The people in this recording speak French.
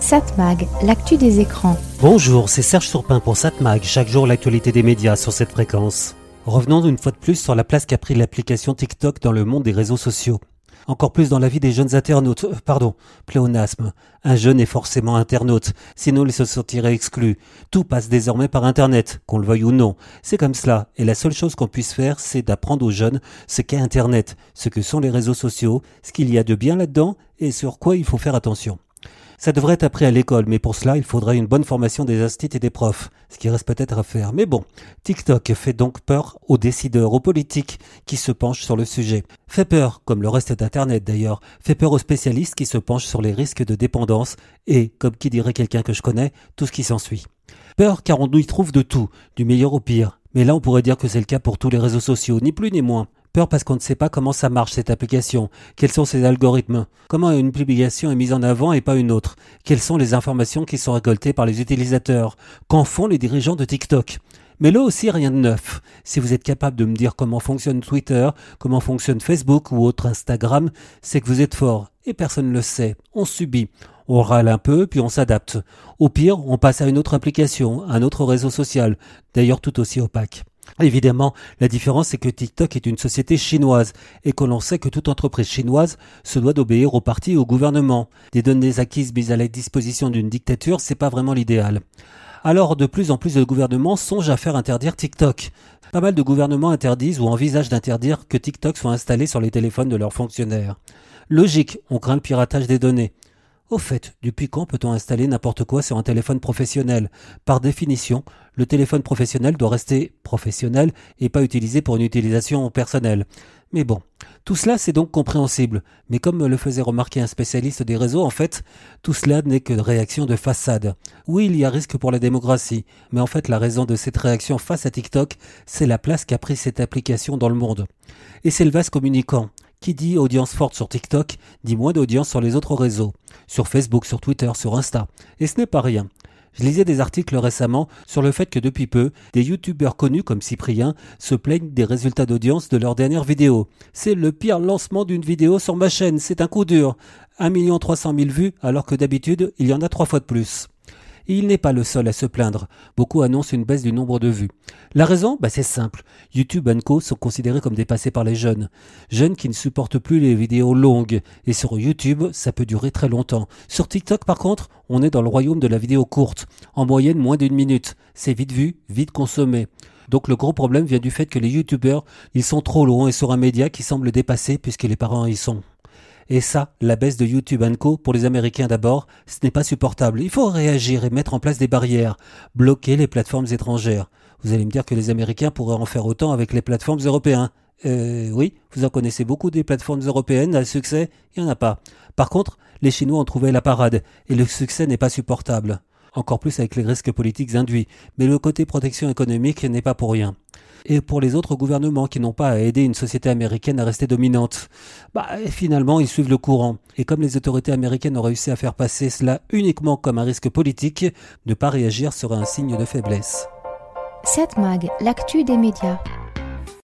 Satmag, l'actu des écrans. Bonjour, c'est Serge Surpin pour Satmag, chaque jour l'actualité des médias sur cette fréquence. Revenons une fois de plus sur la place qu'a pris l'application TikTok dans le monde des réseaux sociaux. Encore plus dans la vie des jeunes internautes. Euh, pardon, pléonasme. Un jeune est forcément internaute, sinon il se sentirait exclu. Tout passe désormais par Internet, qu'on le veuille ou non. C'est comme cela, et la seule chose qu'on puisse faire, c'est d'apprendre aux jeunes ce qu'est Internet, ce que sont les réseaux sociaux, ce qu'il y a de bien là-dedans, et sur quoi il faut faire attention. Ça devrait être appris à l'école, mais pour cela, il faudrait une bonne formation des instituts et des profs, ce qui reste peut-être à faire. Mais bon, TikTok fait donc peur aux décideurs, aux politiques qui se penchent sur le sujet. Fait peur, comme le reste d'Internet d'ailleurs, fait peur aux spécialistes qui se penchent sur les risques de dépendance et, comme qui dirait quelqu'un que je connais, tout ce qui s'ensuit. Peur car on y trouve de tout, du meilleur au pire. Mais là on pourrait dire que c'est le cas pour tous les réseaux sociaux, ni plus ni moins. Peur parce qu'on ne sait pas comment ça marche cette application, quels sont ses algorithmes, comment une publication est mise en avant et pas une autre, quelles sont les informations qui sont récoltées par les utilisateurs, qu'en font les dirigeants de TikTok? Mais là aussi, rien de neuf. Si vous êtes capable de me dire comment fonctionne Twitter, comment fonctionne Facebook ou autre Instagram, c'est que vous êtes fort. Et personne ne le sait. On subit. On râle un peu, puis on s'adapte. Au pire, on passe à une autre application, un autre réseau social, d'ailleurs tout aussi opaque. Évidemment, la différence c'est que TikTok est une société chinoise et que l'on sait que toute entreprise chinoise se doit d'obéir au parti et au gouvernement. Des données acquises mises à la disposition d'une dictature, c'est pas vraiment l'idéal. Alors, de plus en plus de gouvernements songent à faire interdire TikTok. Pas mal de gouvernements interdisent ou envisagent d'interdire que TikTok soit installé sur les téléphones de leurs fonctionnaires. Logique, on craint le piratage des données. Au fait, depuis quand peut-on installer n'importe quoi sur un téléphone professionnel? Par définition, le téléphone professionnel doit rester professionnel et pas utilisé pour une utilisation personnelle. Mais bon, tout cela c'est donc compréhensible, mais comme le faisait remarquer un spécialiste des réseaux, en fait, tout cela n'est que réaction de façade. Oui, il y a risque pour la démocratie, mais en fait la raison de cette réaction face à TikTok, c'est la place qu'a pris cette application dans le monde. Et c'est le vaste communicant. Qui dit audience forte sur TikTok dit moins d'audience sur les autres réseaux, sur Facebook, sur Twitter, sur Insta. Et ce n'est pas rien. Je lisais des articles récemment sur le fait que depuis peu, des youtubeurs connus comme Cyprien se plaignent des résultats d'audience de leur dernière vidéo. C'est le pire lancement d'une vidéo sur ma chaîne, c'est un coup dur. 1 300 000 vues alors que d'habitude il y en a trois fois de plus. Il n'est pas le seul à se plaindre. Beaucoup annoncent une baisse du nombre de vues. La raison? Bah, C'est simple. YouTube et Co sont considérés comme dépassés par les jeunes. Jeunes qui ne supportent plus les vidéos longues. Et sur YouTube, ça peut durer très longtemps. Sur TikTok, par contre, on est dans le royaume de la vidéo courte. En moyenne, moins d'une minute. C'est vite vu, vite consommé. Donc le gros problème vient du fait que les youtubeurs, ils sont trop longs et sur un média qui semble dépasser puisque les parents y sont. Et ça, la baisse de YouTube Co, pour les Américains d'abord, ce n'est pas supportable. Il faut réagir et mettre en place des barrières, bloquer les plateformes étrangères. Vous allez me dire que les Américains pourraient en faire autant avec les plateformes européennes. Euh, oui, vous en connaissez beaucoup des plateformes européennes à succès, il n'y en a pas. Par contre, les Chinois ont trouvé la parade, et le succès n'est pas supportable. Encore plus avec les risques politiques induits, mais le côté protection économique n'est pas pour rien et pour les autres gouvernements qui n'ont pas à aider une société américaine à rester dominante. Bah, finalement, ils suivent le courant. Et comme les autorités américaines ont réussi à faire passer cela uniquement comme un risque politique, ne pas réagir sera un signe de faiblesse. Cette mag, l'actu des médias.